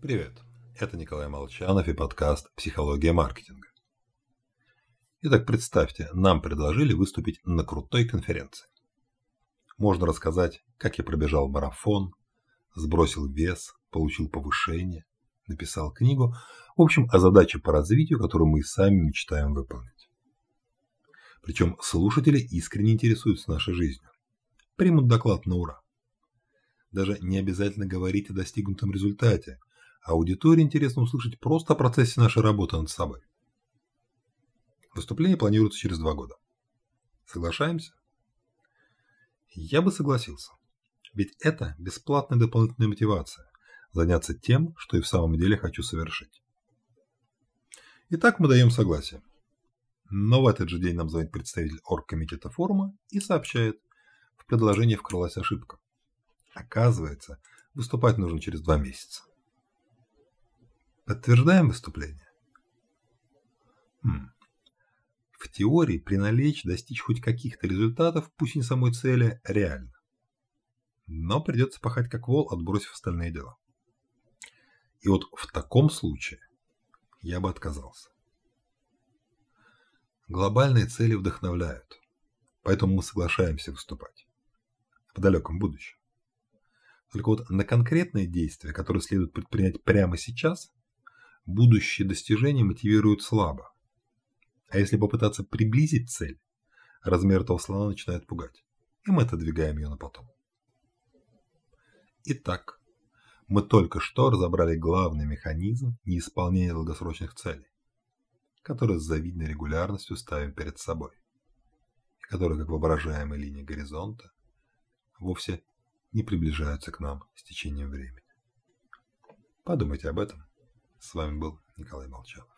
Привет, это Николай Молчанов и подкаст «Психология маркетинга». Итак, представьте, нам предложили выступить на крутой конференции. Можно рассказать, как я пробежал марафон, сбросил вес, получил повышение, написал книгу, в общем, о задаче по развитию, которую мы сами мечтаем выполнить. Причем слушатели искренне интересуются нашей жизнью. Примут доклад на ура. Даже не обязательно говорить о достигнутом результате. Аудитории интересно услышать просто о процессе нашей работы над собой. Выступление планируется через два года. Соглашаемся? Я бы согласился. Ведь это бесплатная дополнительная мотивация – заняться тем, что и в самом деле хочу совершить. Итак, мы даем согласие. Но в этот же день нам звонит представитель оргкомитета форума и сообщает, в предложении вкралась ошибка. Оказывается, выступать нужно через два месяца. Подтверждаем выступление? Хм. В теории приналечь достичь хоть каких-то результатов, пусть не самой цели, реально. Но придется пахать как вол, отбросив остальные дела. И вот в таком случае я бы отказался. Глобальные цели вдохновляют, поэтому мы соглашаемся выступать в далеком будущем. Только вот на конкретные действия, которые следует предпринять прямо сейчас, будущие достижения мотивируют слабо. А если попытаться приблизить цель, размер этого слона начинает пугать, и мы отодвигаем ее на потом. Итак, мы только что разобрали главный механизм неисполнения долгосрочных целей, который с завидной регулярностью ставим перед собой, и который, как воображаемая линия горизонта, вовсе не приближаются к нам с течением времени. Подумайте об этом. С вами был Николай Молчанов.